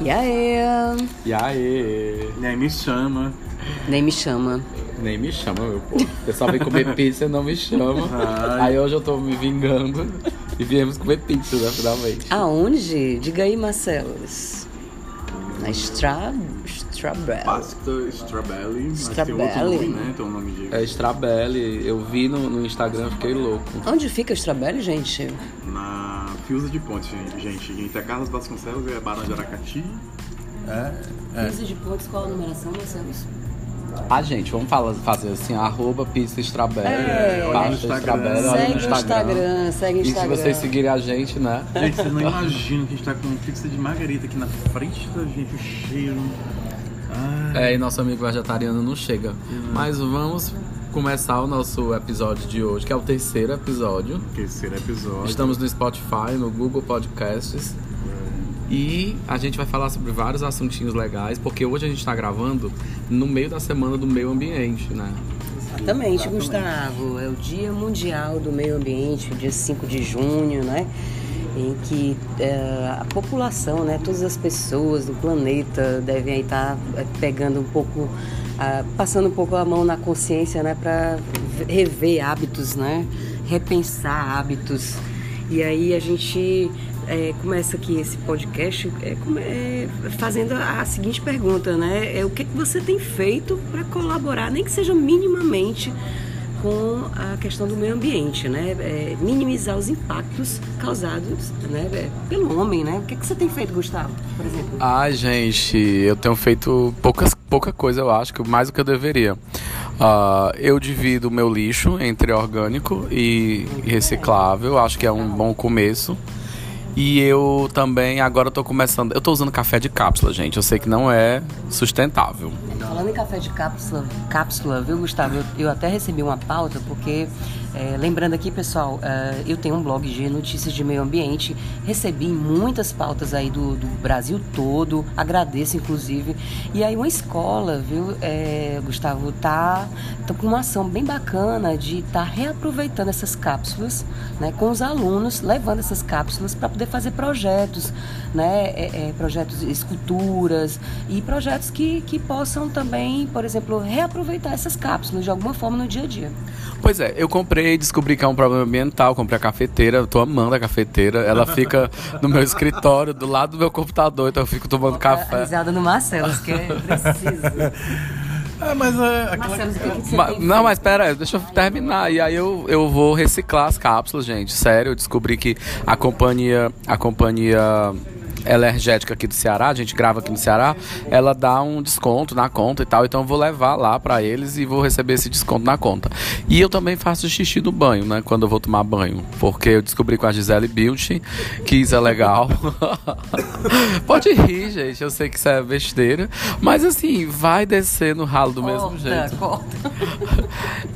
E aí? E aí? Nem me chama. Nem me chama. Nem me chama, meu povo. O pessoal vem comer pizza e não me chama. Ai. Aí hoje eu tô me vingando e viemos comer pizza, né, finalmente. Aonde? Diga aí, Marcelos. Na Stra... Strawberry. Pasta Strawberry. Mas tem outro nome, né? Tem um nome de... É Strabelli, eu vi no, no Instagram, fiquei louco. Onde fica o Strawberry, gente? Na Fiusa de Ponte, gente. Entre a Carlos Vasconcelos e a Barão de Aracati. É. Pisa de pontos, qual a numeração, Marcelos? Ah, gente, vamos falar, fazer assim, arroba pizza Strabelli, É. pasta Instagram. Olha Segue no o Instagram, segue o E se Instagram. vocês seguirem a gente, né? Gente, vocês não imaginam que a gente tá com pizza de margarita aqui na frente da gente, o cheiro. Ai, É, e nosso amigo vegetariano não chega. Mas vamos começar o nosso episódio de hoje, que é o terceiro episódio. terceiro episódio. Estamos no Spotify, no Google Podcasts. E a gente vai falar sobre vários assuntinhos legais, porque hoje a gente está gravando no meio da semana do meio ambiente, né? Exatamente, Gustavo. É o Dia Mundial do Meio Ambiente, o dia 5 de junho, né? Em que eh, a população, né, todas as pessoas do planeta devem estar eh, pegando um pouco, ah, passando um pouco a mão na consciência, né, para rever hábitos, né, repensar hábitos. E aí a gente eh, começa aqui esse podcast come- eh, fazendo a, seguinte pergunta, né? É o que, que você tem feito para colaborar, nem que seja minimamente, com a questão do meio ambiente, né? É, minimizar os impactos causados né, é, pelo homem, né? O que, que você tem feito, Gustavo, por exemplo? Ai, gente, eu tenho feito poucas, pouca coisa, eu acho, que mais do que eu deveria. Ah, eu divido o meu lixo entre orgânico e reciclável, acho que é um bom começo. E eu também, agora tô começando. Eu tô usando café de cápsula, gente. Eu sei que não é sustentável. Falando em café de cápsula, cápsula viu, Gustavo? Eu, eu até recebi uma pauta, porque, é, lembrando aqui, pessoal, é, eu tenho um blog de notícias de meio ambiente, recebi muitas pautas aí do, do Brasil todo, agradeço, inclusive. E aí, uma escola, viu, é, Gustavo, tá, tá com uma ação bem bacana de estar reaproveitando essas cápsulas, né, com os alunos, levando essas cápsulas para poder fazer projetos, né, é, é, projetos, esculturas e projetos que, que possam também, por exemplo, reaproveitar essas cápsulas de alguma forma no dia a dia. Pois é, eu comprei, descobri que é um problema ambiental, comprei a cafeteira, eu tô amando a cafeteira. Ela fica no meu escritório, do lado do meu computador, então eu fico tomando café. risada no Marcelo, que é preciso. Ah, mas é, aquela... Marcelo, o que, Ma- não, mas pera aí, deixa eu terminar. E aí eu, eu vou reciclar as cápsulas, gente. Sério, eu descobri que a companhia. A companhia energética aqui do Ceará, a gente grava aqui no Ceará, ela dá um desconto na conta e tal, então eu vou levar lá pra eles e vou receber esse desconto na conta. E eu também faço xixi no banho, né, quando eu vou tomar banho, porque eu descobri com a Gisele Beauty que isso é legal. Pode rir, gente, eu sei que isso é besteira, mas assim, vai descer no ralo do mesmo Corta, jeito. corta.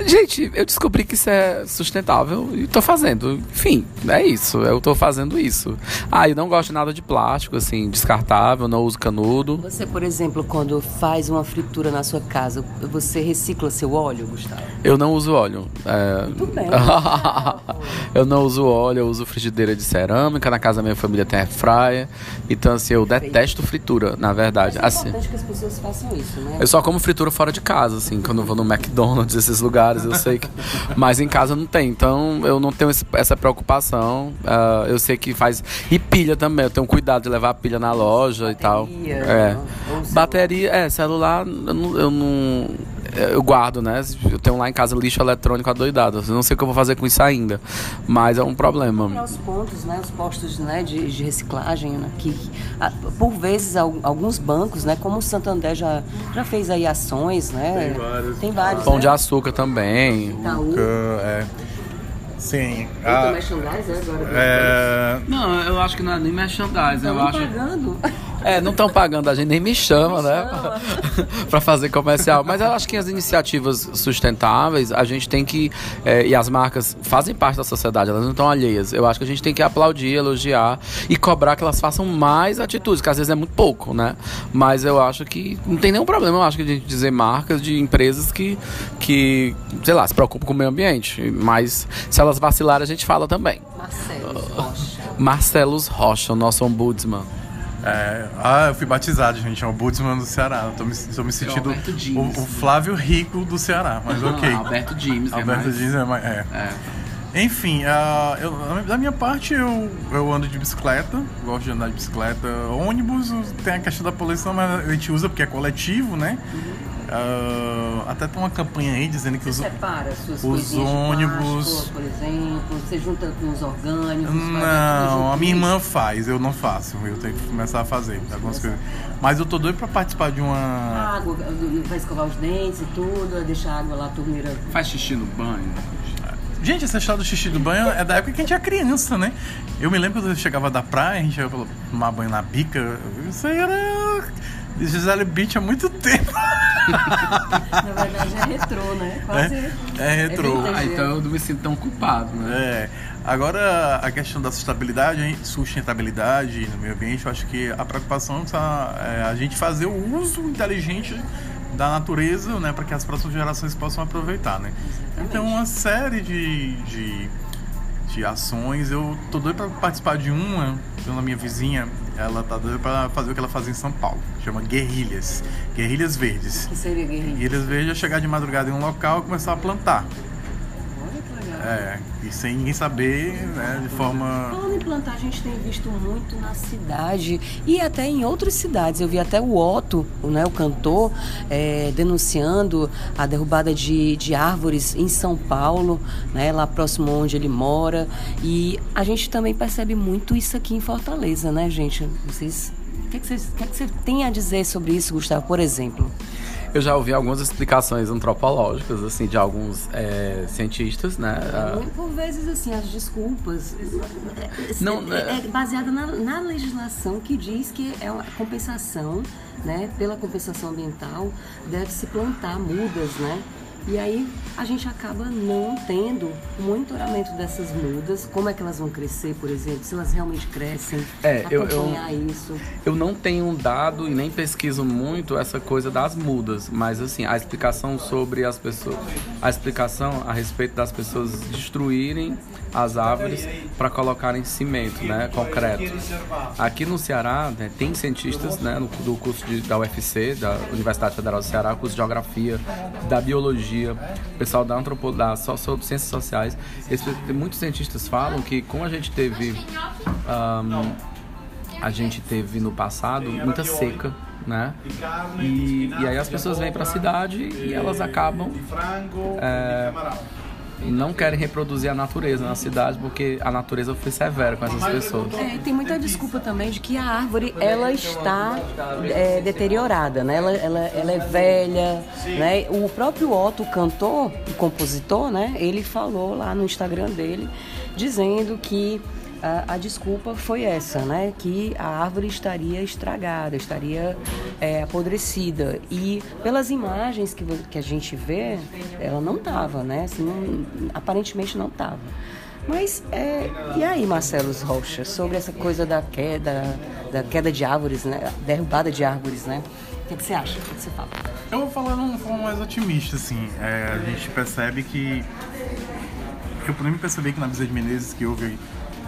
Gente, eu descobri que isso é sustentável e tô fazendo. Enfim, é isso. Eu tô fazendo isso. Ah, eu não gosto nada de plástico, assim, descartável, não uso canudo. Você, por exemplo, quando faz uma fritura na sua casa, você recicla seu óleo, Gustavo? Eu não uso óleo. É... Muito bem. eu não uso óleo, eu uso frigideira de cerâmica. Na casa da minha família tem air fryer. Então, assim, eu detesto fritura, na verdade. É Assim. importante que as pessoas façam isso, né? Eu só como fritura fora de casa, assim, quando eu vou no McDonald's, esses lugares, eu sei que. Mas em casa não tem, então eu não tenho essa preocupação. Ah, eu sei que faz. E pilha também, eu tenho cuidado de levar a pilha na loja e tal. Bateria, É. ou celular. Bateria, é, celular, eu não. Eu, não- eu guardo, né? Eu tenho lá em casa lixo eletrônico adoidado. Eu não sei o que eu vou fazer com isso ainda. Mas é um problema. Para os pontos, né, os postos né, de, de reciclagem, né, que ah, por vezes al- alguns bancos, né, como o Santander já, já fez aí ações, né? Tem vários. Tem vários. Pão né? de açúcar também. Itaú. É. Sim. Tem Ah, merchandise, é, agora. é, Não, eu acho que não é nem merchandising, Estão eu acho. pagando. É, não estão pagando, a gente nem me chama, né? pra fazer comercial. Mas eu acho que as iniciativas sustentáveis, a gente tem que. é, e as marcas fazem parte da sociedade, elas não estão alheias. Eu acho que a gente tem que aplaudir, elogiar e cobrar que elas façam mais atitudes, que às vezes é muito pouco, né? Mas eu acho que não tem nenhum problema, eu acho que a gente dizer marcas de empresas que, que sei lá, se preocupam com o meio ambiente. Mas se elas vacilarem, a gente fala também. Marcelo Rocha. Marcelos Rocha, o nosso ombudsman. É, ah, eu fui batizado, gente. É o Budsman do Ceará. Eu tô me, tô me sentindo Alberto o, James. o Flávio Rico do Ceará, mas ok. Alberto James, é Alberto mais- Dias é mais. É. É. Enfim, ah, eu- da minha parte eu, eu ando de bicicleta, gosto de andar de bicicleta. Ônibus tem a questão da poluição, mas a gente usa porque é coletivo, né? Ah, até tem uma campanha aí dizendo que os. Você separa suas os ônibus- plástico, por exemplo, você junta com os orgânicos. Não, a minha irmã faz, eu não faço. Eu tenho que começar a fazer algumas coisas. Mas eu tô doido pra participar de uma. Água, vai escovar os dentes e tudo, deixar a água lá, a torneira. Faz xixi no banho. Gente, essa história do xixi do banho é da época que a gente era criança, né? Eu me lembro quando eu chegava da praia, a gente ia tomar banho na bica. Isso aí era. Gisele Beach há muito tempo. Na verdade é retrô, né? Quase. É, é retrô. vintage. Ah, então eu não me sinto tão culpado, né? É. Agora, a questão da sustentabilidade, hein, sustentabilidade no meio ambiente, eu acho que a preocupação tá, é a gente fazer o uso inteligente da natureza, né, para que as próximas gerações possam aproveitar, né? Então, uma série de, de, de ações. Eu tô doido para participar de uma, uma minha vizinha, ela tá doida para fazer o que ela faz em São Paulo, chama Guerrilhas, Guerrilhas Verdes. Que seria guerrilha. Guerrilhas Verdes é chegar de madrugada em um local e começar a plantar. É, e sem ninguém saber, né, de forma. Falando em plantar, a gente tem visto muito na cidade e até em outras cidades. Eu vi até o Otto, né, o cantor, é, denunciando a derrubada de, de árvores em São Paulo, né, lá próximo onde ele mora. E a gente também percebe muito isso aqui em Fortaleza, né, gente? Vocês. O que, é que, que, é que você tem a dizer sobre isso, Gustavo, por exemplo? Eu já ouvi algumas explicações antropológicas, assim, de alguns é, cientistas, né? Ah, Por vezes, assim, as desculpas Não, é, é baseada na, na legislação que diz que é uma compensação, né? Pela compensação ambiental, deve-se plantar mudas, né? E aí a gente acaba não tendo o monitoramento dessas mudas, como é que elas vão crescer, por exemplo, se elas realmente crescem, É, eu- eu- acompanhar isso. Eu não tenho dado e nem pesquiso muito essa coisa das mudas, mas assim, a explicação sobre as pessoas, a explicação a respeito das pessoas destruírem as árvores para colocarem cimento, né, concreto. Aqui no Ceará, né, tem cientistas, né, no, do curso de, da UFC, da Universidade Federal do Ceará, curso de Geografia, da Biologia, pessoal da antropologia, da socio, Ciências Sociais, eles, muitos cientistas falam que como a gente teve ahn, a gente teve no passado muita seca, né? E, e aí as pessoas vêm para a cidade e elas acabam é, não querem reproduzir a natureza na cidade porque a natureza foi severa com essas pessoas. É, tem muita desculpa também de que a árvore ela está é, deteriorada, né? Ela, ela, ela é velha, né? O próprio Otto, cantor, o compositor, né? Ele falou lá no Instagram dele dizendo que a, a desculpa foi essa, né? Que a árvore estaria estragada, estaria é, apodrecida. E pelas imagens que, que a gente vê, ela não estava, né? Assim, não- aparentemente não estava. Mas, é, e aí, Marcelo Rocha, sobre essa coisa da queda, da queda de árvores, né? Derrubada de árvores, né? O que, que você acha? O que, que você fala? Eu vou falar uma forma mais otimista, assim. É, a gente percebe que. eu pude me perceber que na Bezerra de Menezes, que houve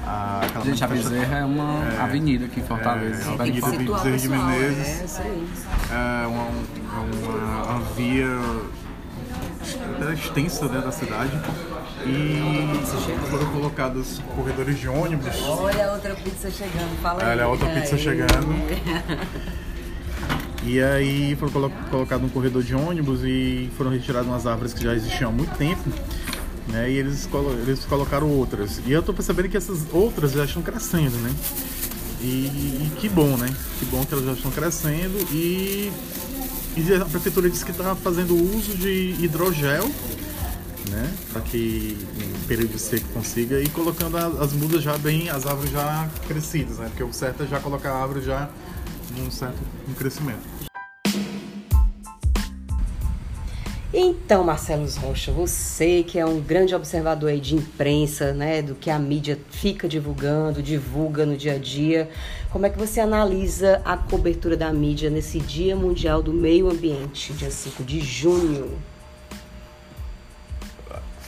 a, aquela Gente, a Bezerra é uma avenida aqui em Fortaleza. É, super Avenida Bezerra de pessoal, Menezes. É, isso aí. é uma, uma, uma via extensa né, da cidade e foram colocados corredores de ônibus. Olha a outra pizza chegando, fala aí. Olha a outra pizza Aí. chegando. E aí foram colo colocado um corredor de ônibus e foram retiradas umas árvores que já existiam há muito tempo. Né, e eles, colo eles colocaram outras. E eu tô percebendo que essas outras já estão crescendo, né? E, e que bom, né? Que bom que elas já estão crescendo e, e a prefeitura disse que está fazendo uso de hidrogel, né? Para que em período seco consiga e colocando a- as mudas já bem, as árvores já crescidas, né? Porque o certo é já colocar a árvore já num certo um crescimento. Então, Marcelo Rocha, você que é um grande observador aí de imprensa, né, do que a mídia fica divulgando, divulga no dia a dia, como é que você analisa a cobertura da mídia nesse Dia Mundial do Meio Ambiente, dia 5 de junho?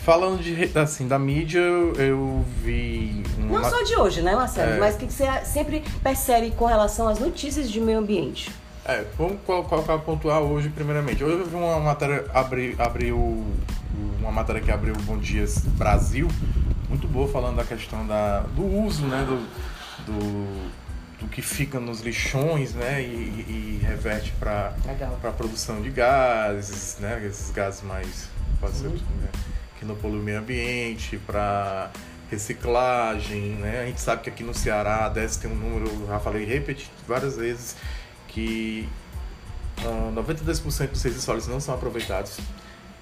Falando de, assim, da mídia, eu vi. Uma... Não só de hoje, né, Marcelo? É... Mas o que você sempre percebe com relação às notícias de meio ambiente? É, vamos colocar pontuar hoje, primeiramente. Hoje eu vi uma matéria, abri, abriu, uma matéria que abriu o Bom Dias Brasil, muito boa, falando da questão da, do uso, né, do, do, do que fica nos lixões, né, e, e reverte para a produção de gases, né, esses gases mais, ser, né, que não poluem o meio ambiente, para reciclagem, né, a gente sabe que aqui no Ceará, deve ter um número, já falei repetido várias vezes, que uh, ah, 92% dos resíduos sólidos não são aproveitados.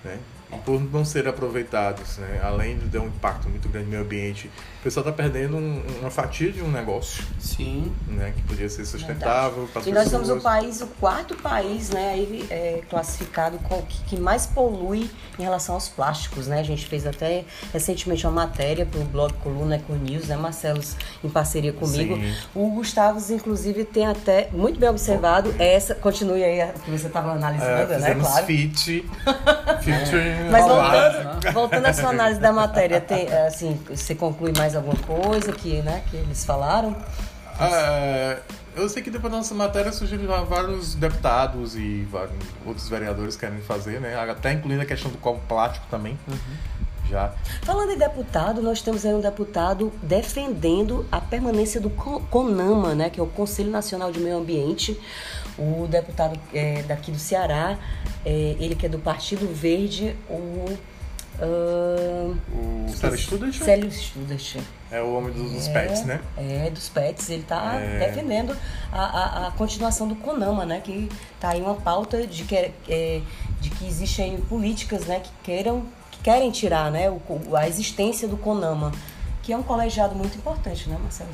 Né? Por não serem aproveitados, né? além de ter um impacto muito grande no meio ambiente, o pessoal está perdendo um, uma fatia de um negócio. Sim. Né? Que podia ser sustentável E nós somos o país, o quarto país né, aí, é, classificado com, que, que, mais polui em relação aos plásticos. Né? A gente fez até recentemente uma matéria para o blog Coluna Eco News, né, Marcelo, em parceria comigo. Sim. O Gustavo, inclusive, tem até, muito bem observado, essa. Continue aí que você estava analisando, é, né? Claro. Fit. fit mas voltando, voltando à sua análise da matéria, tem, assim, você conclui mais alguma coisa que, né, que eles falaram? É, eu sei que depois da nossa matéria surgiram vários deputados e vários outros vereadores querem fazer, né? Até incluindo a questão do copo plástico também. Uhum. Já. Falando em deputado, nós temos aí um deputado defendendo a permanência do CONAMA, né, que é o Conselho Nacional de Meio Ambiente. O deputado é, daqui do Ceará, é, ele que é do Partido Verde, o. Uh, o Célio Student? Célio Student. É o homem dos, dos é, pets, né? É, dos pets. Ele está é... defendendo a, a, a, continuação do CONAMA, né? Que está aí uma pauta de que, é, de que existem políticas né, que queiram que querem tirar né, o, a existência do CONAMA, que é um colegiado muito importante, né, Marcelo?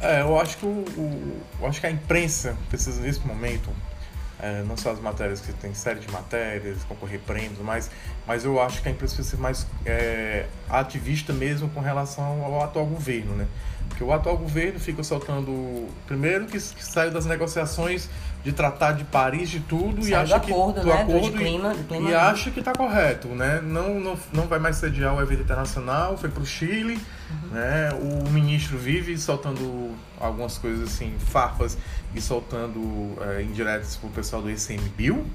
É, eu acho que o, o, eu acho que a imprensa precisa nesse momento é, não só as matérias que tem série de matérias, concorrer prêmios, mas, mas eu acho que a imprensa precisa ser mais é, ativista mesmo com relação ao atual governo, né? Porque o atual governo fica soltando, primeiro que, que saiu das negociações de tratar de Paris de tudo e acha que acordo, do né? acordo do clima, do clima e, e acha que está correto, né? Não, não, não vai mais sediar o evento internacional, foi para o Chile, uhum. né? O ministro vive soltando algumas coisas assim, farpas e soltando é, indiretas pro pessoal do ICMBio.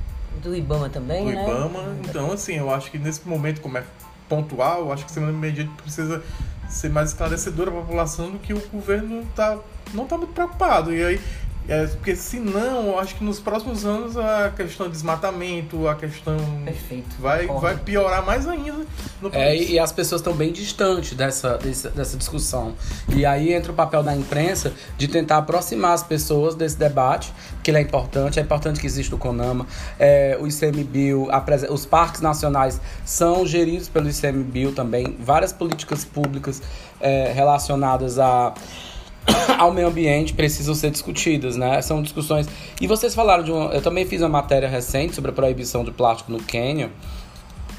Do IBAMA também, do né? Do IBAMA. Então, assim, eu acho que nesse momento, como é pontual, eu acho que semana medida precisa ser mais esclarecedora para a população do que o governo tá, não está muito preocupado. E aí é, porque senão, eu acho que nos próximos anos a questão de desmatamento, a questão. Perfeito. Vai, vai piorar mais ainda no é, país. É, e as pessoas estão bem distantes dessa, dessa, dessa discussão. E aí entra o papel da imprensa de tentar aproximar as pessoas desse debate, que ele é importante. É importante que exista o CONAMA. É, o ICMBio, a, os parques nacionais são geridos pelo ICMBio também. Várias políticas públicas é, relacionadas a ao meio ambiente precisam ser discutidas, né? São discussões. E vocês falaram de uma. Eu também fiz uma matéria recente sobre a proibição de plástico no Quênia.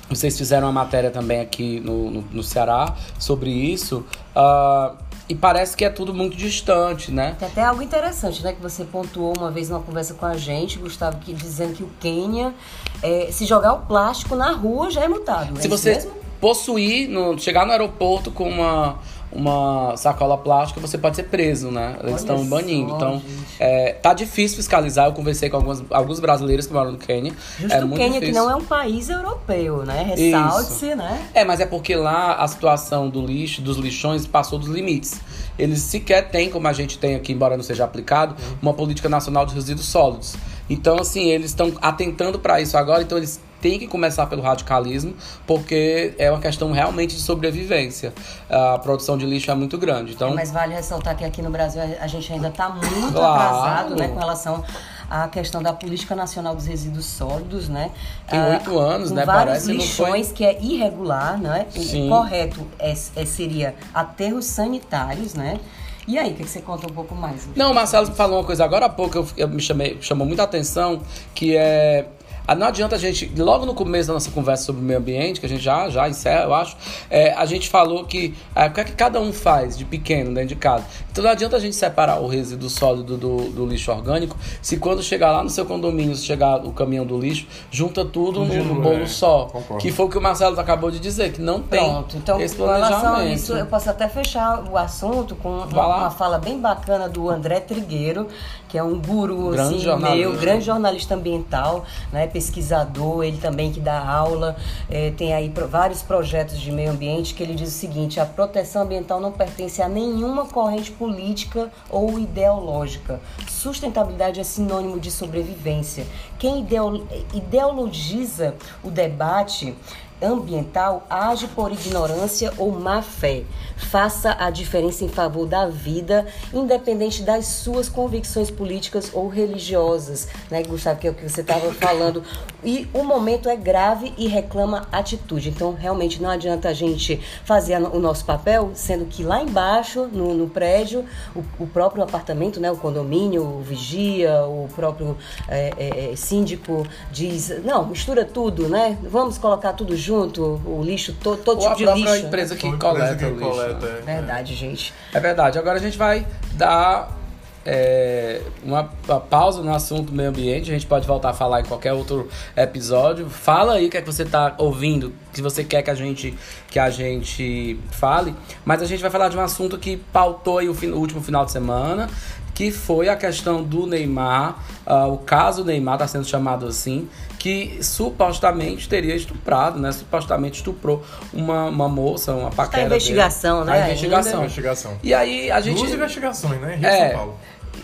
Vocês fizeram uma matéria também aqui no, no, no Ceará sobre isso. Uh, e parece que é tudo muito distante, né? Tem até algo interessante, né? Que você pontuou uma vez numa conversa com a gente, Gustavo, que dizendo que o Quênia, é, se jogar o plástico na rua já é multado. Se é você mesmo? possuir, no, chegar no aeroporto com uma uma sacola plástica, você pode ser preso, né? Eles estão banindo. Então, é, tá difícil fiscalizar. Eu conversei com alguns, alguns brasileiros que moram no Quênia. Justo é o Quênia, difícil. que não é um país europeu, né? Ressalte-se, né? É, mas é porque lá a situação do lixo, dos lixões, passou dos limites. Eles sequer têm, como a gente tem aqui, embora não seja aplicado, uma política nacional de resíduos sólidos. Então, assim, eles estão atentando para isso agora, então eles tem que começar pelo radicalismo, porque é uma questão realmente de sobrevivência. A produção de lixo é muito grande. Então... É, mas vale ressaltar que aqui no Brasil a gente ainda está muito claro. atrasado né, com relação à questão da política nacional dos resíduos sólidos, né? Tem ah, oito ah, anos, né? Vários Parece lixões foi... que é irregular, né? Sim. O correto é, é, seria aterros sanitários, né? E aí, o que, você conta um pouco mais? Não, o Marcelo falou uma coisa agora há pouco, eu, eu me chamei, chamou muita atenção, que é não adianta a gente, logo no começo da nossa conversa sobre o meio ambiente, que a gente já, já encerra, eu acho, é, a gente falou que é, o que é que cada um faz de pequeno dentro de casa. Então não adianta a gente separar o resíduo sólido do, do lixo orgânico, se quando chegar lá no seu condomínio, se chegar o caminhão do lixo, junta tudo Tudo num junto, bolo é, só. concordo. Que foi o que o Marcelo acabou de dizer, que não tem Pronto, então esse com relação a planejamento. isso, eu posso até fechar o assunto com uma, uma fala bem bacana do André Trigueiro, que é um guru Grande assim, jornalista. meu, grande jornalista ambiental, né, pesquisador, ele também que dá aula, eh, tem aí pro- vários projetos de meio ambiente que ele diz o seguinte: a proteção ambiental não pertence a nenhuma corrente política ou ideológica. Sustentabilidade é sinônimo de sobrevivência. Quem ideo- ideologiza o debate ambiental age por ignorância ou má fé. Faça a diferença em favor da vida, independente das suas convicções políticas ou religiosas, né, Gustavo, que é o que você estava falando. E o momento é grave e reclama atitude. Então, realmente não adianta a gente fazer a- o nosso papel, sendo que lá embaixo, no, no prédio, o, o próprio apartamento, né, o condomínio, o vigia, o próprio é, é, é, síndico diz, não, mistura tudo, né? Vamos colocar tudo junto, o lixo, to, todo Ou tipo a de própria lixo. empresa que coleta empresa o que lixo. coleta, né? é. Verdade, gente. É verdade. Agora a gente vai dar é, uma, uma pausa no assunto meio ambiente. A gente pode voltar a falar em qualquer outro episódio. Fala aí o que é que você está ouvindo, que você quer que a gente que a gente fale. Mas a gente vai falar de um assunto que pautou o, o último final de semana, que foi a questão do Neymar, ah, o caso Neymar está sendo chamado assim, que supostamente teria estuprado, né? Supostamente estuprou uma, uma moça, uma paquera. dele. investigação, né, A investigação. Investigação. E aí a gente. Duas investigações, né? Rio e É. São Paulo.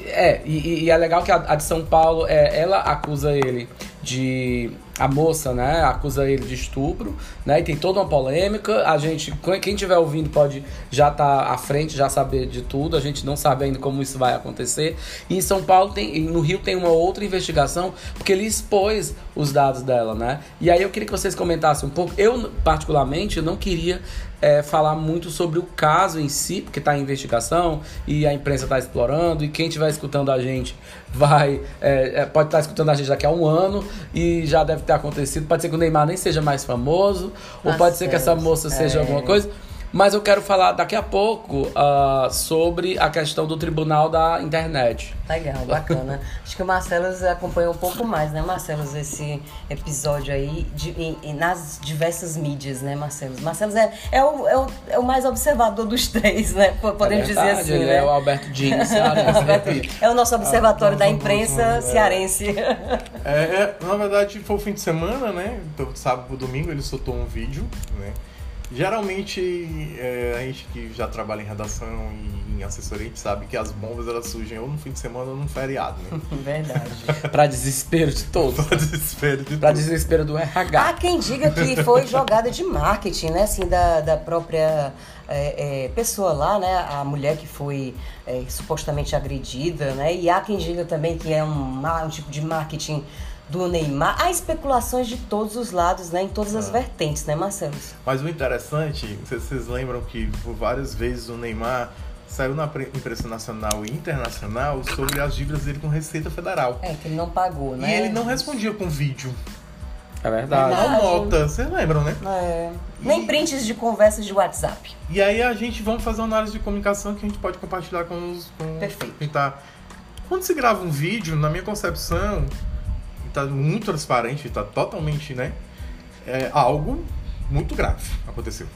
É, e, e é legal que a, a de São Paulo, é, ela acusa ele de. A moça, né? Acusa ele de estupro, né? E tem toda uma polêmica. A gente, quem estiver ouvindo pode já estar à frente, já saber de tudo. A gente não sabe ainda como isso vai acontecer. E em São Paulo tem. No Rio tem uma outra investigação, porque ele expôs os dados dela, né? E aí eu queria que vocês comentassem um pouco. Eu, particularmente, não queria é, falar muito sobre o caso em si, porque está em investigação e a imprensa está explorando, e quem estiver escutando a gente vai é, é, pode estar escutando a gente daqui a um ano e já deve ter acontecido. Pode ser que o Neymar nem seja mais famoso, ou Tá pode ser que essa moça seja É. alguma coisa. Mas eu quero falar daqui a pouco ah, sobre a questão do tribunal da internet. Legal, bacana. Acho que o Marcelos acompanhou um pouco mais, né, Marcelos, esse episódio aí de, em- em- nas diversas mídias, né, Marcelos? Marcelos é, é, o, é, o, é o mais observador dos três, né? po- Podemos É dizer verdade, assim, ele né? É o Alberto cearense, repito. É o nosso observatório Ah, da imprensa é. cearense. É, é, na verdade, foi o fim de semana, né? Então, sábado domingo ele soltou um vídeo, né? Geralmente, é, a gente que já trabalha em redação e em assessoria, a gente sabe que as bombas elas surgem ou no fim de semana ou no feriado, né? Verdade. Pra desespero de todos. Pra desespero de Pra tudo. desespero do RH. Há quem diga que foi jogada de marketing, né? Assim, da, da própria é, é, pessoa lá, né? A mulher que foi é, supostamente agredida, né? E há quem diga também que é um, um tipo de marketing do Neymar. Há especulações de todos os lados, né? Em todas as vertentes, né, Marcelo? Mas o interessante, não sei se vocês lembram que por várias vezes o Neymar saiu na pre- imprensa nacional e internacional sobre as dívidas dele com Receita Federal. É, que ele não pagou, né? E ele não respondia com vídeo. É verdade. Não nota, vocês lembram, né? É. Nem prints de conversas de WhatsApp. E aí a gente vamos fazer uma análise de comunicação que a gente pode compartilhar com os. Com Perfeito. quem tá. Quando se grava um vídeo, na minha concepção, e tá muito transparente, tá totalmente, né? É algo muito grave aconteceu.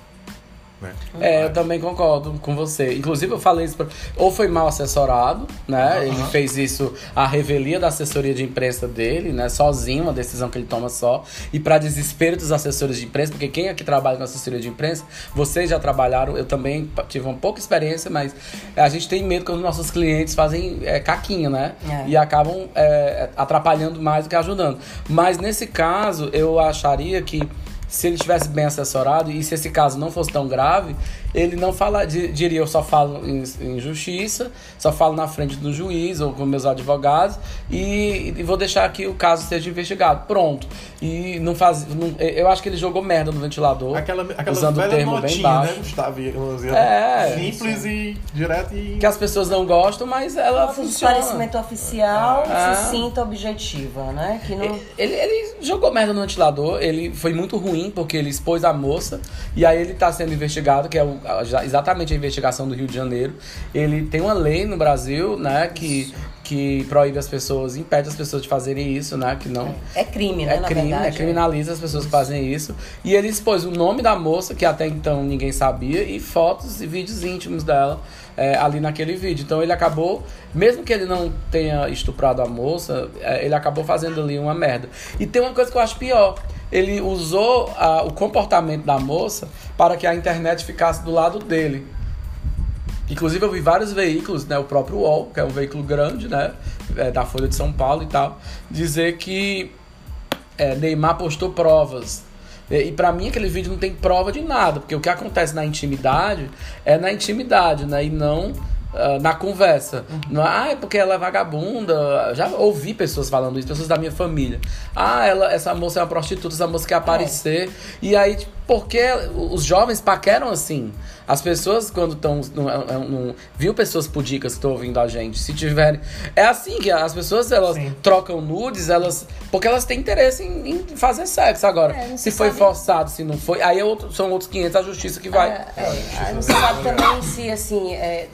Né? É, eu também concordo com você. Inclusive, eu falei isso. Pra... Ou foi mal assessorado, né? Aham. Ele fez isso à revelia da assessoria de imprensa dele, né? Sozinho, uma decisão que ele toma só. E para desespero dos assessores de imprensa, porque quem aqui trabalha com assessoria de imprensa, vocês já trabalharam, eu também tive uma pouca experiência, mas a gente tem medo quando nossos clientes fazem é, caquinha, né? É. E acabam é, atrapalhando mais do que ajudando. Mas nesse caso, eu acharia que se ele tivesse bem assessorado e se esse caso não fosse tão grave, ele não fala, diria eu só falo em, em justiça, só falo na frente do juiz ou com meus advogados e, e, vou deixar que o caso seja investigado. Pronto. E não faz. Não, eu acho que ele jogou merda no ventilador. Aquela, aquela usando o termo bem né, baixo. Né, Gustavo? É. Simples e direto e. Que as pessoas não gostam, mas ela Falta funciona. esclarecimento oficial, É. sucinta, objetiva, né? Que não... Ele, ele jogou merda no ventilador, ele foi muito ruim porque ele expôs a moça e aí ele tá sendo investigado, que é o- exatamente a investigação do Rio de Janeiro. Ele tem uma lei no Brasil, né, que, que proíbe as pessoas, impede as pessoas de fazerem isso, né, que não... É crime, né? É crime, verdade, é criminaliza as pessoas que fazem isso. E ele expôs o nome da moça, que até então ninguém sabia, e fotos e vídeos íntimos dela é, ali naquele vídeo. Então ele acabou, mesmo que ele não tenha estuprado a moça, é, ele acabou fazendo ali uma merda. E tem uma coisa que eu acho pior. Ele usou a- o comportamento da moça para que a internet ficasse do lado dele. Inclusive eu vi vários veículos, né, o próprio UOL, que é um veículo grande, né, é, da Folha de São Paulo e tal, dizer que é, Neymar postou provas. E, e para mim aquele vídeo não tem prova de nada, porque o que acontece na intimidade é na intimidade, né, e não ah, na conversa. Não, ah, é porque ela é vagabunda. Já ouvi pessoas falando isso, pessoas da minha família. Ah, ela, essa moça é uma prostituta, essa moça quer aparecer. E aí, tipo, porque os jovens paqueram assim. As pessoas, quando estão. Viu pessoas pudicas que estão ouvindo a gente? Se tiverem. É assim que as pessoas elas Sim. trocam nudes, elas. Porque elas têm interesse em, em fazer sexo. Agora, É, se se foi sabe- forçado, se não foi. Aí é outro- são outros 500 a justiça que vai. É, é, aí não se sabe também se, assim, é,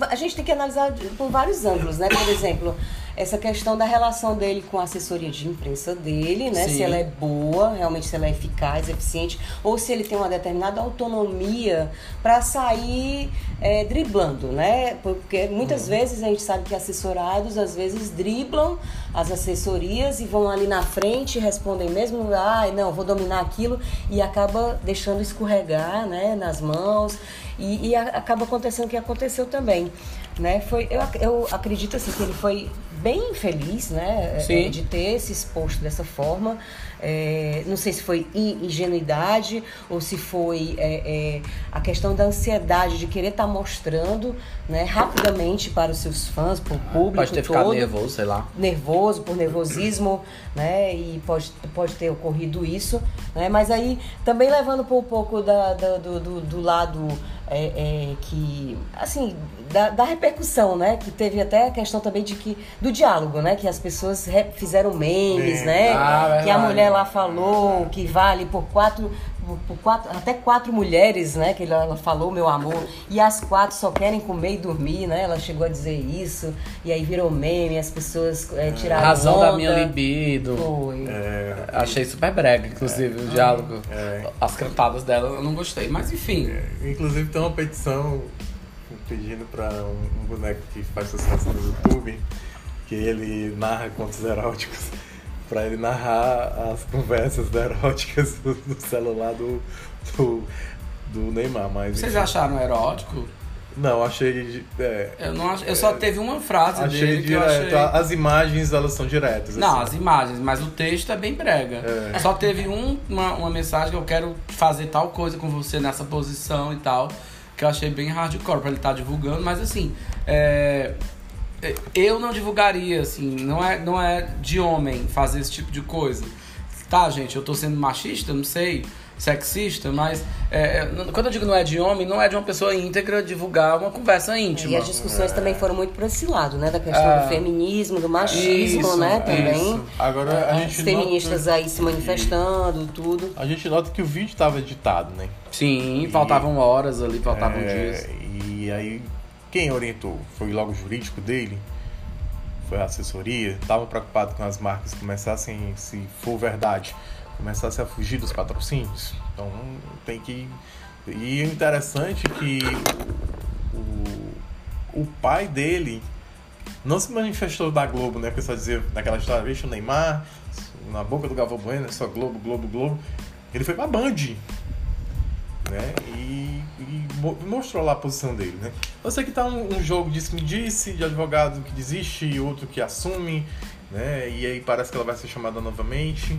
a gente tem que analisar por vários ângulos, né? Por exemplo, essa questão da relação dele com a assessoria de imprensa dele, né? Sim. Se ela é boa, realmente se ela é eficaz, eficiente, ou se ele tem uma determinada autonomia para sair é, driblando, né? Porque muitas vezes a gente sabe que assessorados às vezes driblam as assessorias e vão ali na frente, respondem mesmo, ai, não, vou dominar aquilo e acaba deixando escorregar, né, nas mãos e, e acaba acontecendo o que aconteceu também, né? Foi, eu, eu acredito assim que ele foi bem infeliz, né, é, Sim. de ter se exposto dessa forma. É, não sei se foi in- ingenuidade ou se foi é, é, a questão da ansiedade de querer estar mostrando, né, rapidamente para os seus fãs, para o público Pode ter ficado todo nervoso, sei lá. nervoso, por nervosismo, né? E pode, pode ter ocorrido isso, né? Mas aí também levando por um pouco da, da- do, do, do lado é, é, que, assim, da, da repercussão, né? Que teve até a questão também de que, do diálogo, né? Que as pessoas fizeram memes, Sim. né? Ah, que a mulher lá falou que vale por quatro por- quatro, até quatro mulheres, né, que ela falou, meu amor, e as quatro só querem comer e dormir, né? Ela chegou a dizer isso, e aí virou meme, as pessoas é, A tiraram razão da onda. minha libido. Foi. É, Achei super brega, inclusive, o diálogo. É. As cantadas dela eu não gostei. Mas enfim. Inclusive tem uma petição pedindo para um, um boneco que faz sucesso no YouTube que ele narra contos eróticos para ele narrar as conversas eróticas do, do celular do, do, do Neymar. Mas Vocês enfim. acharam erótico? Não, achei. é, Eu não. Eu só teve uma frase achei dele que direto. achei. As imagens elas são diretas. Não, assim. as imagens, mas o texto é bem brega. É. Só teve um, uma, uma mensagem que eu quero fazer tal coisa com você nessa posição e tal, que eu achei bem hardcore pra ele estar divulgando, mas assim, é, é, eu não divulgaria, assim, não é, não é de homem fazer esse tipo de coisa. Tá, gente, eu tô sendo machista, não sei, sexista, mas é, é, quando eu digo não é de homem, não é de uma pessoa íntegra divulgar uma conversa íntima. E as discussões também foram muito por esse lado, né? Da questão É. do feminismo, do machismo, Isso, né? Também. Isso. Agora a As gente feministas nota, aí se manifestando, tudo. a gente nota que o vídeo estava editado, né? Sim, faltavam horas ali, faltavam É, dias. E aí, quem orientou? Foi logo o jurídico dele? Foi a assessoria? Tava preocupado com as marcas começassem, se for verdade, começassem a fugir dos patrocínios? Então tem que. E o interessante é que o, o pai dele não se manifestou da Globo, né? O pessoal dizia naquela história, veja o Neymar, na boca do Galvão Bueno, só Globo, Globo, Globo. Ele foi pra Band né? E, e mo- mostrou lá a posição dele, né? Eu sei que tá um, um jogo disse-me-disse, de advogado que desiste outro que assume, né? E aí parece que ela vai ser chamada novamente,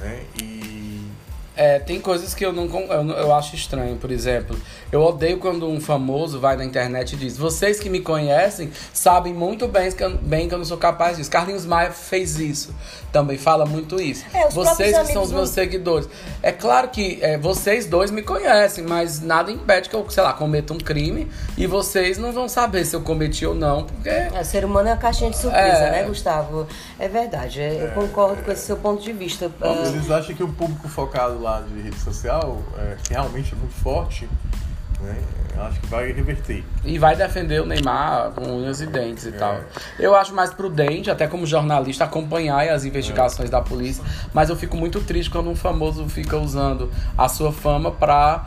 né? E É, tem coisas que eu não, eu, eu acho estranho. Por exemplo, eu odeio quando um famoso vai na internet e diz: Vocês que me conhecem sabem muito bem que, eu, bem que eu não sou capaz disso. Carlinhos Maia fez isso. Também fala muito isso. É, vocês que são os meus seguidores. É claro que é, vocês dois me conhecem, mas nada impede que eu, sei lá, cometa um crime e vocês não vão saber se eu cometi ou não, porque. É, o ser humano é uma caixinha de surpresa, É. né, Gustavo? É verdade, é, eu concordo com esse seu ponto de vista. Eles acham que o público focado lá de rede social, é, que realmente é muito forte, né? Acho que vai reverter. E vai defender o Neymar com unhas e dentes e tal. Eu acho mais prudente, até como jornalista, acompanhar as investigações da polícia. Mas eu fico muito triste quando um famoso fica usando a sua fama para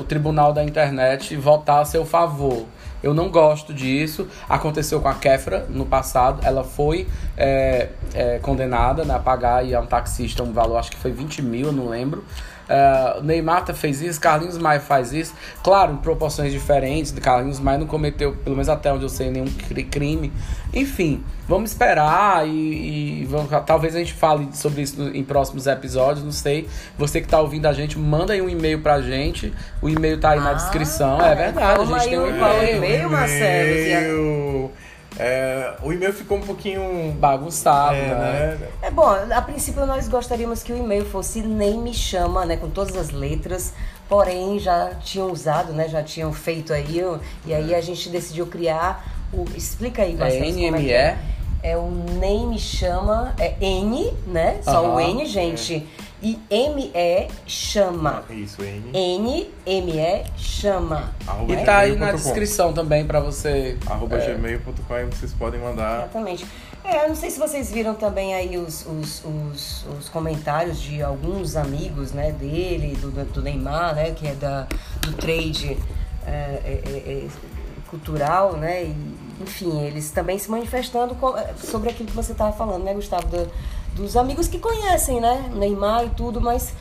o tribunal da internet votar a seu favor. Eu não gosto disso. Aconteceu com a Kefra no passado. Ela foi é, é, condenada né, a pagar e a um taxista um valor, acho que foi 20 mil, eu não lembro. Uh, Neymar tá- fez isso, Carlinhos Maia faz isso. Claro, em proporções diferentes. Carlinhos Maia não cometeu, pelo menos até onde eu sei, nenhum cri- crime. Enfim, vamos esperar e, e vamos- talvez a gente fale sobre isso em próximos episódios. Não sei. Você que tá ouvindo a gente, manda aí um e-mail pra gente. O e-mail tá aí na Ah, descrição. É verdade, a gente tem um e-mail. e-mail, Marcelo? É, o e-mail ficou um pouquinho. Bagunçado, é, né? né? É bom, a princípio nós gostaríamos que o e-mail fosse nem me chama, né, com todas as letras, porém já tinham usado, né, já tinham feito aí, o- e aí a gente decidiu criar o, explica aí, como é que NME? é? É o nem me chama, é N, né, só o Aham. N, gente, e M-E chama, Isso, N. N, M-E chama. Arroba E tá aí na descrição também pra você. Arroba é, gmail.com aí vocês podem mandar. Exatamente. É, eu não sei se vocês viram também aí os, os, os, os comentários de alguns amigos, né, dele, do, do Neymar, né, que é da, do trade é, é, é, é, cultural, né, e, enfim, eles também se manifestando sobre aquilo que você estava falando, né, Gustavo, do- dos amigos que conhecem, né, Neymar e tudo, mas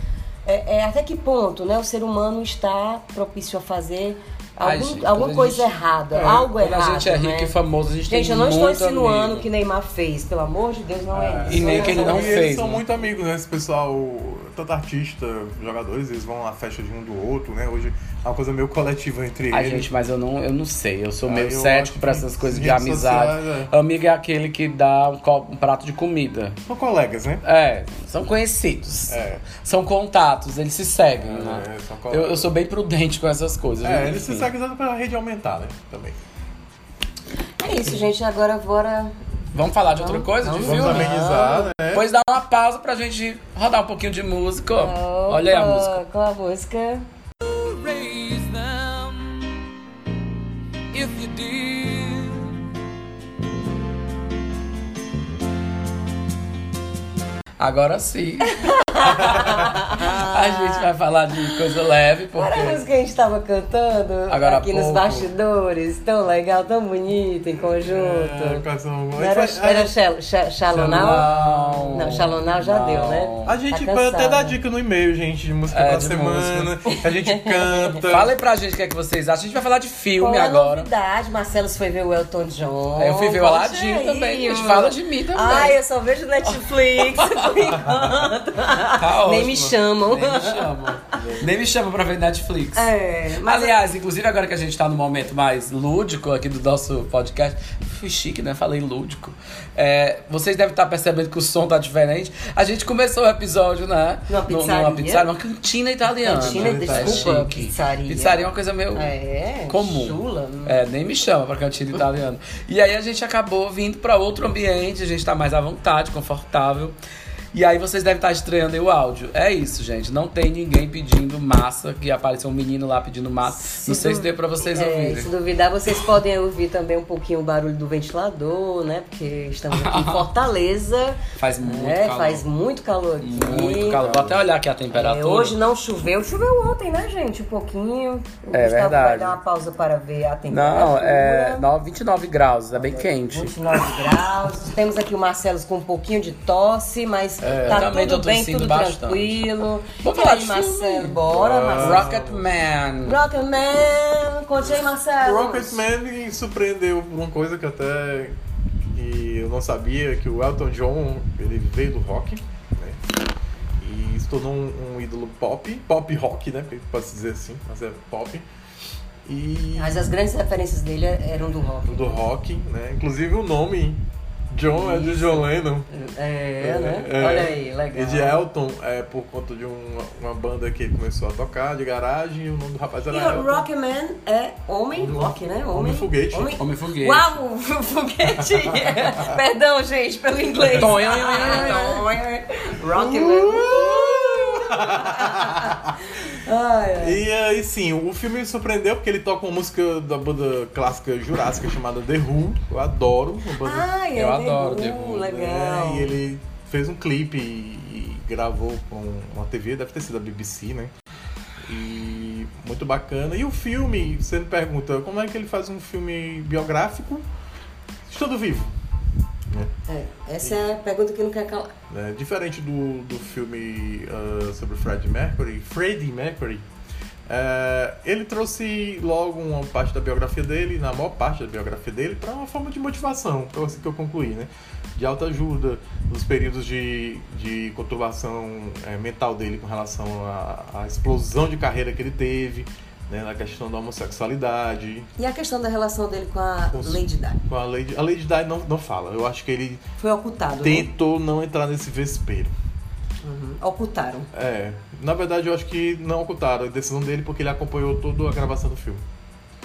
é, é até que ponto, né, o ser humano está propício a fazer algum- gente, alguma coisa gente- errada, é, algo quando errado, a gente é rico né? e famoso, a gente, Gente, tem eu não estou insinuando amigo. o que Neymar fez, pelo amor de Deus, não é, isso. E nem que ele não E fez, Eles são né? muito amigos, né? Esse pessoal, tanto artista, jogadores, eles vão à festa de um do outro, né? Hoje é uma coisa meio coletiva entre Ai, eles. gente, mas eu não, eu não sei. Eu sou Ah, meio eu cético pra essas coisas de amizade. sociais, Amigo é aquele que dá um, copo- um prato de comida. São colegas, né? É, são conhecidos. É. São contatos, eles se seguem, É, né? são Eu, eu sou bem prudente com essas coisas. É, eles se seguem usando pra rede aumentar, né? Também. É isso, gente. Agora, bora. Vamos falar de outra Vamos- coisa? De vamos filme? Vamos amenizar, né? Depois dá uma pausa pra gente rodar um pouquinho de música. Olha aí a Opa, música. Qual a música? Agora sim. a gente vai falar de coisa leve, Olha a porque. música que a gente tava cantando Agora aqui nos bastidores. Tão legal, tão bonito, em É, conjunto. canção- Não era, era Sha- Shalonau? Não. Não, Shalonau já Não. deu, né? A gente Tá pode até dar dica no e-mail, gente, de música É, de semana. Que a gente canta. Fala aí pra gente o que é que vocês acham. A gente vai falar de Qual filme é a agora. novidade? Marcelo foi ver o Elton John. Eu fui ver o Aladdin também. A gente ó. fala de mim também. Ai, eu só vejo Netflix por enquanto. Tá Nem me chamam. Nem me chamam. Nem me chamam pra ver Netflix. É, mas Aliás, inclusive agora que a gente tá no momento mais lúdico aqui do nosso podcast, fui chique, né? Falei lúdico. É, vocês devem estar percebendo que o som tá diferente. A gente começou o episódio, né? Numa pizzaria. Numa pizzaria, uma cantina italiana. Cantina, É desculpa, chique. pizzaria. Pizzaria é uma coisa meio É, comum. chula. É, nem me chama pra cantina italiana. E aí a gente acabou vindo pra outro ambiente, a gente tá mais à vontade, confortável. E aí vocês devem estar estranhando o áudio. É isso, gente. Não tem ninguém pedindo massa, que apareceu um menino lá pedindo massa. Não sei se deu pra vocês É, ouvirem. se duvidar, vocês podem ouvir também um pouquinho o barulho do ventilador, né? Porque estamos aqui em Fortaleza. Faz muito é, calor. faz muito calor aqui. Muito calor. Vou até olhar aqui a É, temperatura. hoje não choveu. Choveu ontem, né, gente? Um pouquinho. O É Gustavo vai verdade. dar uma pausa para ver a temperatura. Não, é 9, 29 graus, é bem quente. 29 graus. Temos aqui o Marcelo com um pouquinho de tosse, mas É, tá tudo bem, tudo bastante. tranquilo. Vamos E falar aí, de Marcelo? filme? Bora, Marcelo. Rocketman. Rocketman. Conte aí, Marcelo. Rocketman me surpreendeu por uma coisa que até que eu não sabia, que o Elton John ele veio do rock, né? e se tornou um, um ídolo pop, pop rock, né? Pode dizer assim, mas é pop. E Mas as grandes referências dele eram do rock. do rock, né? Inclusive o nome John é de Isso. John Lennon. É, né? É, Olha aí, legal. E de Elton é por conta de uma, uma banda que ele começou a tocar, de garagem, e o nome do rapaz era E o Elton. Rockman é homem rock, né? Homem foguete. Homem, Homem foguete. Uau, foguete. Perdão, gente, pelo inglês. Rockman. Ai, ai. E aí sim, o filme me surpreendeu porque ele toca uma música da banda clássica jurássica chamada The Who. Eu adoro. Uma banda Ai, Eu é adoro The The Who, Who, legal. né? E ele fez um clipe e, e gravou com uma TV, deve ter sido a BBC, né? E muito bacana. E o filme, você me pergunta, como é que ele faz um filme biográfico estando vivo? Né? É, essa é a pergunta que não quer calar. né? Diferente do, do filme ah, sobre Freddie Mercury, Freddie Mercury, eh, ele trouxe logo uma parte da biografia dele, na maior parte da biografia dele, para uma forma de motivação, foi assim que eu concluí, né? De alta ajuda nos períodos de, de conturbação eh, mental dele com relação à, à explosão de carreira que ele teve, né? Na questão da homossexualidade, E a questão da relação dele com a Com Lady Di? com a Lady... A Lady Di não, não fala, eu acho que ele Foi ocultado, né? tentou não entrar nesse vespeiro. Uhum. Ocultaram. É, na verdade eu acho que não ocultaram a decisão dele porque ele acompanhou toda a gravação do filme.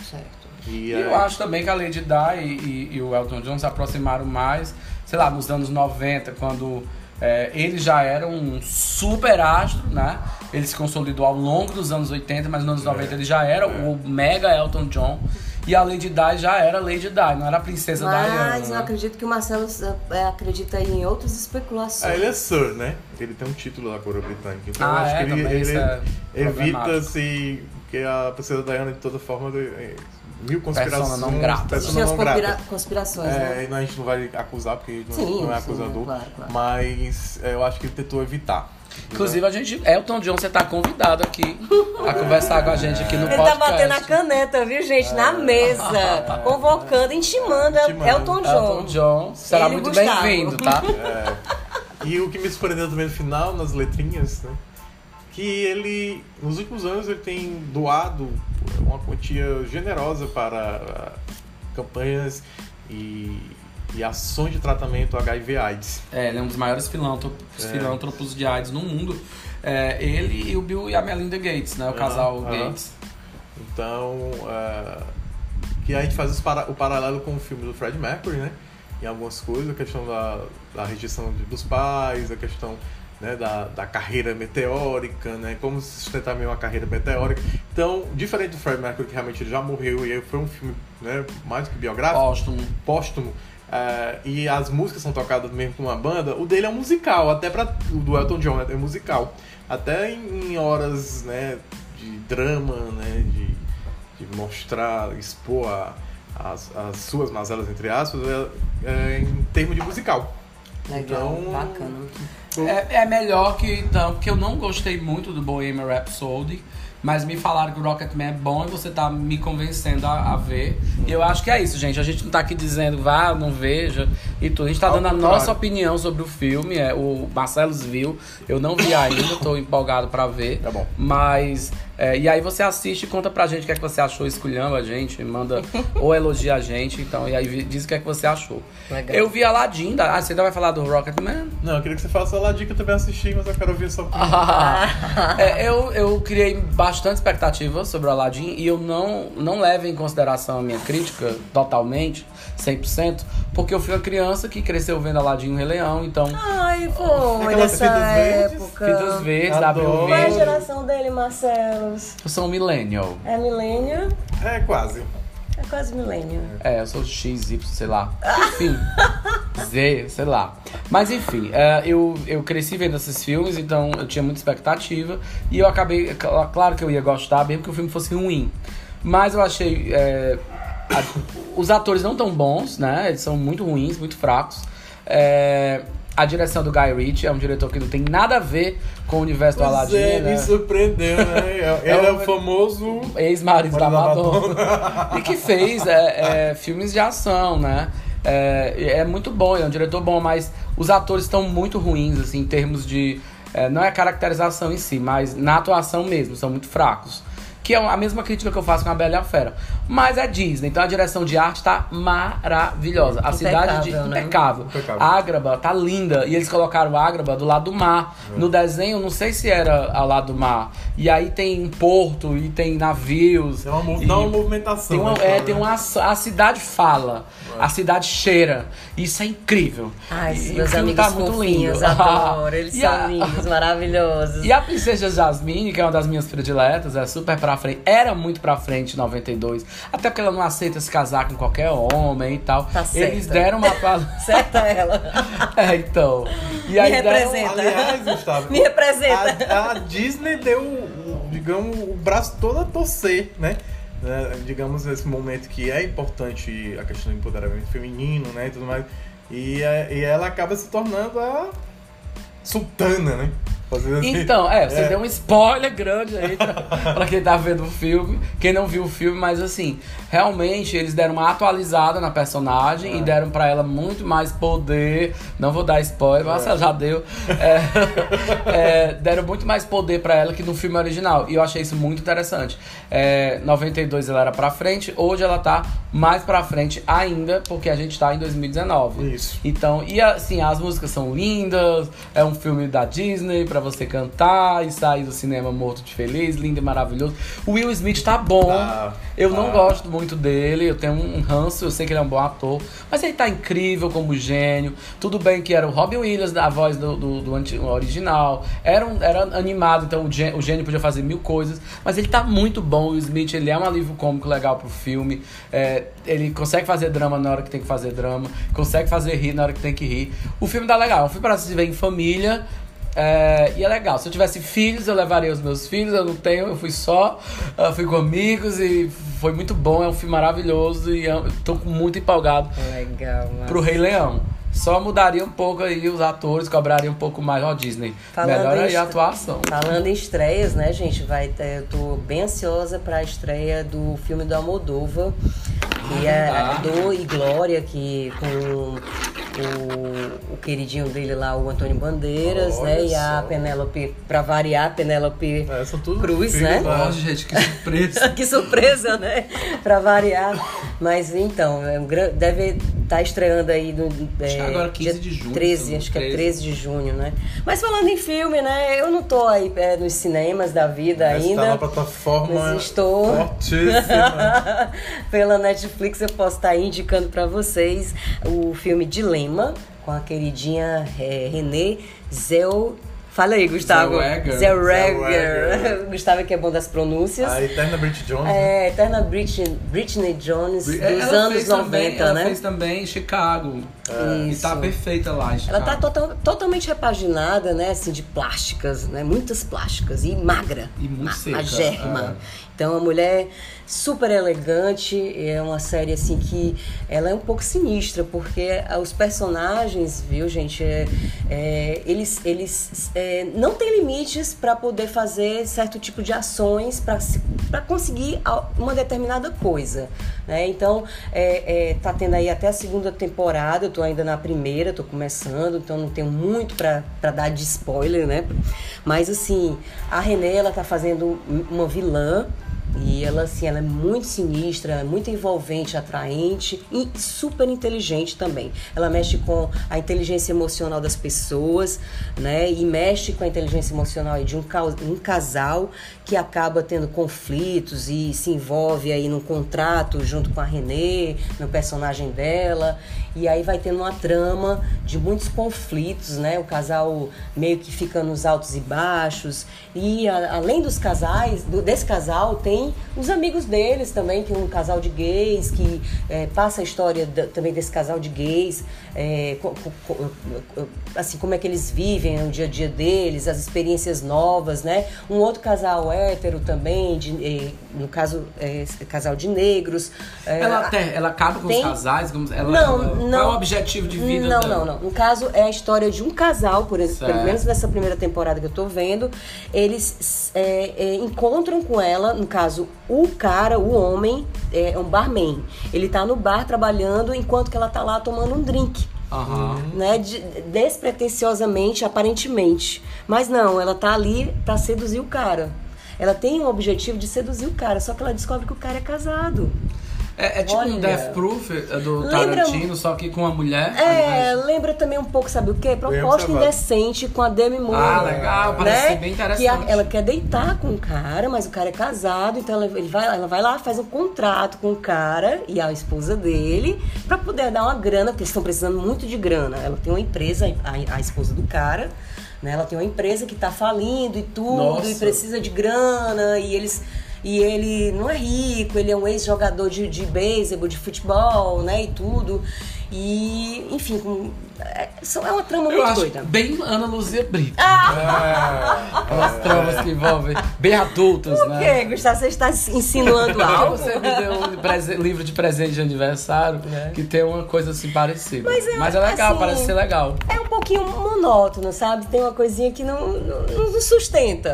Certo. E, E é, eu acho também que a Lady Di e, e- e o Elton John se aproximaram mais, sei lá, nos anos 90, quando é, ele já era um super astro, né? Ele se consolidou ao longo dos anos 80, mas nos anos 90 ele já era o mega Elton John. E a Lady Di já era Lady Di, não era a princesa Diana. Mas eu né? acredito que o Marcelo é, acredita em outras especulações. Ah, ele é Sir, né? Ele tem um título da coroa britânica. Então eu Ah, acho é, que ele, ele é evita se que a princesa Diana de toda forma é, mil conspirações. Persona não grata. persona Tinha as não conspira- grata. conspirações, É, né? não- a gente não vai acusar porque ele não, Sim, não é sim, acusador. claro, claro. Mas é, eu acho que ele tentou evitar. Inclusive, a gente. Elton John, você tá convidado aqui a conversar com a gente aqui no Ele podcast. tá batendo a caneta, viu, gente? Na mesa. Convocando, intimando, Intimando. Elton John. Elton John, será Ele muito bem-vindo, tá? E o que me surpreendeu também no final, nas letrinhas, né? Que ele, nos últimos anos, ele tem doado uma quantia generosa para ah, campanhas e, e ações de tratamento HIV/AIDS. É, ele é um dos maiores filântropos, É. filântropos de AIDS no mundo. É, ele e o Bill e a Melinda Gates, né? O casal. Gates. Então, ah, que a gente faz para- o paralelo com o filme do Fred Mercury, né? Em algumas coisas, a questão da, da rejeição dos pais, a questão né, da, da carreira meteórica, né? Como se sustentar meio uma carreira meteórica. Então, diferente do Fred Mercury, que realmente ele já morreu e aí foi um filme né, mais do que biográfico, Póstumo. póstumo, ah, e as músicas são tocadas mesmo com uma banda, o dele é um musical, até para o do Elton John né, é musical. Até em, em horas né, de drama, né, de, de mostrar, expor a- as, as suas mazelas, entre aspas, é, é em termos de musical. Legal, Então- bacana. É, é melhor que então, porque eu não gostei muito do Bohemian Rhapsody, mas me falaram que o Rocketman é bom e você tá me convencendo a, a ver. E eu acho que é isso, gente. A gente não tá aqui dizendo vá, não veja e tudo. A gente tá Ao dando a contrário. nossa opinião sobre o filme. É, o Marcelo viu, eu não vi ainda, tô empolgado pra ver. Tá bom. Mas. É, e aí você assiste e conta pra gente o que é que você achou, esculhamba a gente, manda ou elogia a gente, então, e aí diz o que é que você achou. Legal. Eu vi Aladdin, da, ah, você ainda vai falar do Rocketman? Não, eu queria que você faça a dica que eu também assisti, mas eu quero ouvir sua opinião. É, eu, eu criei bastante expectativa sobre o Aladdin e eu não, não levo em consideração a minha crítica totalmente, 100%, porque eu fui uma criança que cresceu vendo Aladdin e o Rei Leão, então Ai, foi nessa época. Fitas Verdes, Adoro. Qual é a geração dele, Marcelo? eu sou um millennial. É milênio? É, quase. É quase milênio. É, eu sou X, Y, sei lá. Enfim. Z, sei lá. Mas enfim, é, eu, eu cresci vendo esses filmes, então eu tinha muita expectativa. E eu acabei. cl- Claro que eu ia gostar, mesmo que o filme fosse ruim. Mas eu achei. é, a- os atores não tão bons, né? Eles são muito ruins, muito fracos. É, a direção do Guy Ritchie é um diretor que não tem nada a ver com o universo do Pois Aladdin. é, né? me surpreendeu, né? Ele é o famoso... ex-marido da Marido da Madonna. e que fez é, é, filmes de ação, né? É, é muito bom, é um diretor bom, mas os atores estão muito ruins, assim, em termos de. É, não é a caracterização em si, mas na atuação mesmo, são muito fracos. Que é a mesma crítica que eu faço com a Bela e a Fera. Mas é Disney, então a direção de arte tá maravilhosa. A cidade de Impecável, né? impecável. Impecável. Ágraba tá linda. E eles colocaram Ágraba do lado do mar. No desenho, não sei se era ao lado do mar. E aí tem um porto e tem navios. É uma, mov- e- uma movimentação. tem uma, né, é, tem uma, a cidade fala, a cidade cheira. Isso é incrível. Ai, E- meus amigos tá muito fofinhos, lindo. adoro. Eles E são a- lindos, maravilhosos. E a Princesa Jasmine, que é uma das minhas prediletas, é super pra frente. Era muito pra frente em 92. Até porque ela não aceita se casar com qualquer homem e tal. Tá Eles certa. deram uma. Certa ela. é, então. E aí deram- representa. Aliás, Gustavo, Me representa. A, a Disney deu, digamos, o braço todo a torcer, né? Né, Digamos, nesse momento que é importante a questão do empoderamento feminino, né? E tudo mais. E, é- e ela acaba se tornando a sultana, né? Assim. Então, é, você É. deu um spoiler grande aí pra, pra quem tá vendo o filme, quem não viu o filme, mas assim, realmente eles deram uma atualizada na personagem e deram pra ela muito mais poder. Não vou dar spoiler, mas ela já deu. É, é, deram muito mais poder pra ela que no filme original. E eu achei isso muito interessante. É, 92 ela era pra frente, hoje ela tá mais pra frente ainda, porque a gente tá em 2019. Isso. Então, e assim, as músicas são lindas, é um filme da Disney pra você cantar e sair do cinema morto de feliz, lindo e maravilhoso. O Will Smith tá bom. Tá, eu não tá. gosto muito dele, eu tenho um ranço, eu sei que ele é um bom ator, mas ele tá incrível como gênio. Tudo bem que era o Robin Williams da voz do, do, do original, era, um- era animado, então o gê- o gênio podia fazer mil coisas, mas ele tá muito bom. O Will Smith, ele é um alívio cômico legal pro filme, é, ele consegue fazer drama na hora que tem que fazer drama, consegue fazer rir na hora que tem que rir. O filme tá legal, é um filme pra se ver em família. É, e é legal. Se eu tivesse filhos, eu levaria os meus filhos. Eu não tenho, eu fui só, ah, fui com amigos e foi muito bom. É um filme maravilhoso e eu tô muito empolgado Legal, mano. pro Rei Leão. Só mudaria um pouco aí os atores, cobraria um pouco mais ó Disney. Falando Melhor aí a atuação. Falando em estreias, né, gente? Vai ter, eu tô bem ansiosa pra estreia do filme do Almodova, que é verdade. do e Glória, que com o, o queridinho dele lá, o Antônio Bandeiras, Olha né? E a só. Penélope, pra variar, a Penélope É, são tudo Cruz, né? da- Nossa, gente, que surpresa. que surpresa, né? Pra variar. Mas então, é um gran- deve estar estreando aí no. Acho que é, agora 15 dia de junho, 13, se não- acho que é 13. 13 de junho, né? Mas falando em filme, né? Eu não tô aí é, nos cinemas da vida Essa ainda. Tá na plataforma Mas estou. fortíssima. Pela Netflix eu posso estar aí indicando pra vocês o filme Dilema com a queridinha é, Renée Zell. Fala aí, Gustavo. Zellweger. Gustavo que é bom das pronúncias. a Eterna Bridget Jones. né? É, Eterna Britney, Britney Jones dos Ela anos fez 90, também, ela né? fez também em Chicago. E Isso. tá perfeita lá em Chicago. Ela tá total- totalmente repaginada, né? Assim, de plásticas, né? Muitas plásticas. E magra. E muito Ma- seca, Magérrima. é. Então, a mulher super elegante. É uma série, assim, que ela é um pouco sinistra, porque os personagens, viu, gente? é- é, eles eles é, não têm limites para poder fazer certo tipo de ações para conseguir uma determinada coisa, né? Então, é, é, tá tendo aí até a segunda temporada, eu tô ainda na primeira, tô começando, então não tenho muito para dar de spoiler, né? Mas, assim, a Renée, ela tá fazendo uma vilã, e ela, assim, ela é muito sinistra, muito envolvente, atraente e super inteligente também. Ela mexe com a inteligência emocional das pessoas, né? E mexe com a inteligência emocional de um, casal que acaba tendo conflitos e se envolve aí num contrato junto com a Renée, no personagem dela. E aí vai tendo uma trama de muitos conflitos, né? O casal meio que fica nos altos e baixos. E a- além dos casais, do- desse casal, tem os amigos deles também, que é um casal de gays, que é, passa a história da- também desse casal de gays, é, co- co- assim, como é que eles vivem no dia a dia deles, as experiências novas, né? Um outro casal hétero também, de, eh, no caso, é, casal de negros. é, Ela, até, ela acaba com Tem- os casais? Como, ela, Não, ela- não. Qual é o objetivo de vida Não, dela? não, não. No caso, é a história de um casal, por exemplo, Certo. pelo menos nessa primeira temporada que eu tô vendo. Eles é, é, encontram com ela, no caso, o cara, o homem, é um barman. Ele tá no bar trabalhando enquanto que ela tá lá tomando um drink. Aham. né? de- despretensiosamente, aparentemente. Mas não, ela tá ali pra seduzir o cara. Ela tem o objetivo de seduzir o cara, só que ela descobre que o cara é casado. É, é tipo um Olha. Death Proof é, do Lembra- Tarantino, só que com uma mulher. É, lembra também um pouco, sabe o quê? Proposta indecente com a Demi Moore. Ah, legal, parece né? ser bem interessante. Que a- ela quer deitar com o cara, mas o cara é casado, então ela, ele vai, ela vai lá, faz um contrato com o cara e a esposa dele pra poder dar uma grana, porque eles estão precisando muito de grana. Ela tem uma empresa, a, a esposa do cara, né? Ela tem uma empresa que tá falindo e tudo, Nossa. e precisa de grana, e eles. E ele não é rico, ele é um ex-jogador de, de beisebol, de futebol, né? E tudo. E, enfim, com, é, só- é uma trama Eu muito acho doida. bem Ana Luzia Brito. Ah! Aquelas tramas que envolvem bem adultas, Por né? quê, Gustavo? Você está insinuando algo? você me deu um prese- livro de presente de aniversário que tem uma coisa assim parecida. Mas é, legal, assim, parece ser legal. É um pouquinho monótono, sabe? Tem uma coisinha que não, não, não sustenta.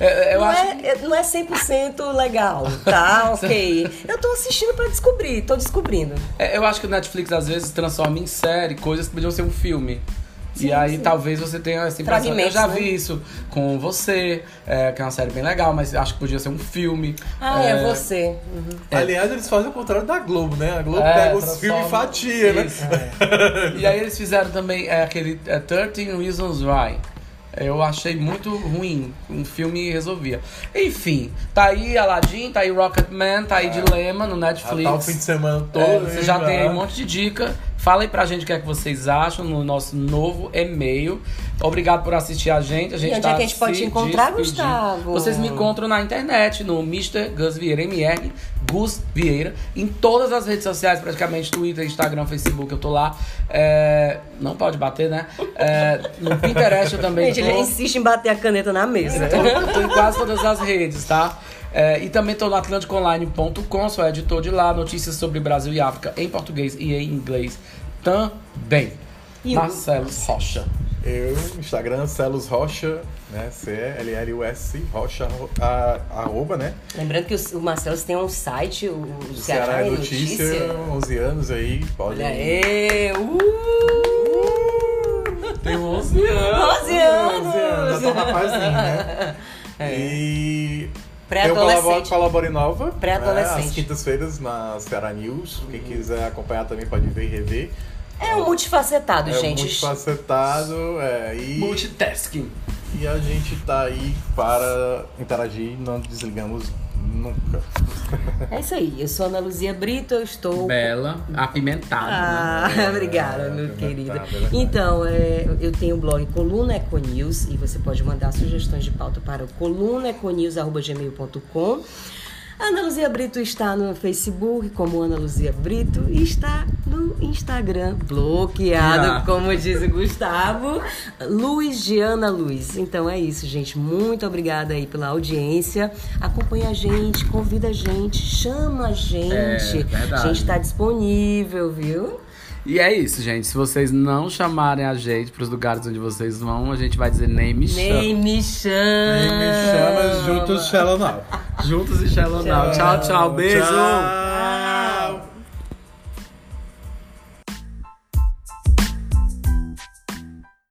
É, eu não, acho é, não é 100% legal, tá? ok. Eu tô assistindo pra descobrir, tô descobrindo. É, eu acho que o Netflix às vezes transforma em série coisas que podiam ser um filme. Sim, e aí sim. talvez você tenha essa impressão. Eu já né? vi isso com você, é, que é uma série bem legal, mas acho que podia ser um filme. Ah, é, você. Uhum. Aliás, eles fazem o contrário da Globo, né? A Globo É, pega os filmes e fatia, né? E aí eles fizeram também é, aquele é, 13 Reasons Why. Eu achei muito ruim. Um filme resolvia. Enfim, tá aí Aladdin, tá aí Rocketman, tá aí Dilema no Netflix. tá o fim de semana todo. É, você já tem aí já. um monte de dica. Fala aí pra gente o que é que vocês acham no nosso novo e-mail. Obrigado por assistir a gente. A gente E onde tá é que a gente pode te encontrar, despedindo. Gustavo? Vocês me encontram na internet, no Mr. Gus Vieira, MR Gus Vieira, em todas as redes sociais, praticamente, Twitter, Instagram, Facebook, eu tô lá. É, não pode bater, né? É, no Pinterest eu também Gente, tô. ele insiste em bater a caneta na mesa. Eu tô, eu tô em quase todas as redes, tá? É, e também tô no atlanticonline.com, sou editor de lá, notícias sobre Brasil e África em português e em inglês também. E o- Marcelo Rocha. Eu, Instagram, Celos Rocha, né? C-E-L-L-U-S, Rocha, a- arroba, né? Lembrando que o, o Marcelo tem um site, o, o Do Ceará é notícia, 11 anos aí, pode. Olha aí! Uh! Tem 11 anos. 11 anos! 11 anos, já tá rapazinho, né? E. Pré-adolescente. Colabore Nova. Pré-adolescente. Né, às quintas-feiras na Ceará News. Quem quiser acompanhar também pode ver e rever. É um multifacetado, É gente. muito facetado. É, e, Multitasking. e a gente tá aí para interagir, não desligamos nunca. É isso aí. Eu sou Ana Luzia Brito, eu estou. Bela, apimentada. Ah, né? obrigada, meu é querido. verdade, é. Então, é, eu tenho o blog Coluna Econews e você pode mandar sugestões de pauta para o colunaeconews.gmail.com. Ana Luzia Brito está no Facebook como Ana Luzia Brito e está no Instagram bloqueado, Ah. como diz o Gustavo, Luiz de Ana Luz. Então é isso, gente. Muito obrigada aí pela audiência. Acompanha a gente, convida a gente, chama a gente. É, verdade. A gente está disponível, viu? E é isso, gente. Se vocês não chamarem a gente pros lugares onde vocês vão, a gente vai dizer nem me chama. Nem me chama. Me chama juntos Shallow Now. Juntos e Shallow Now. Tchau, tchau. Beijo. Tchau.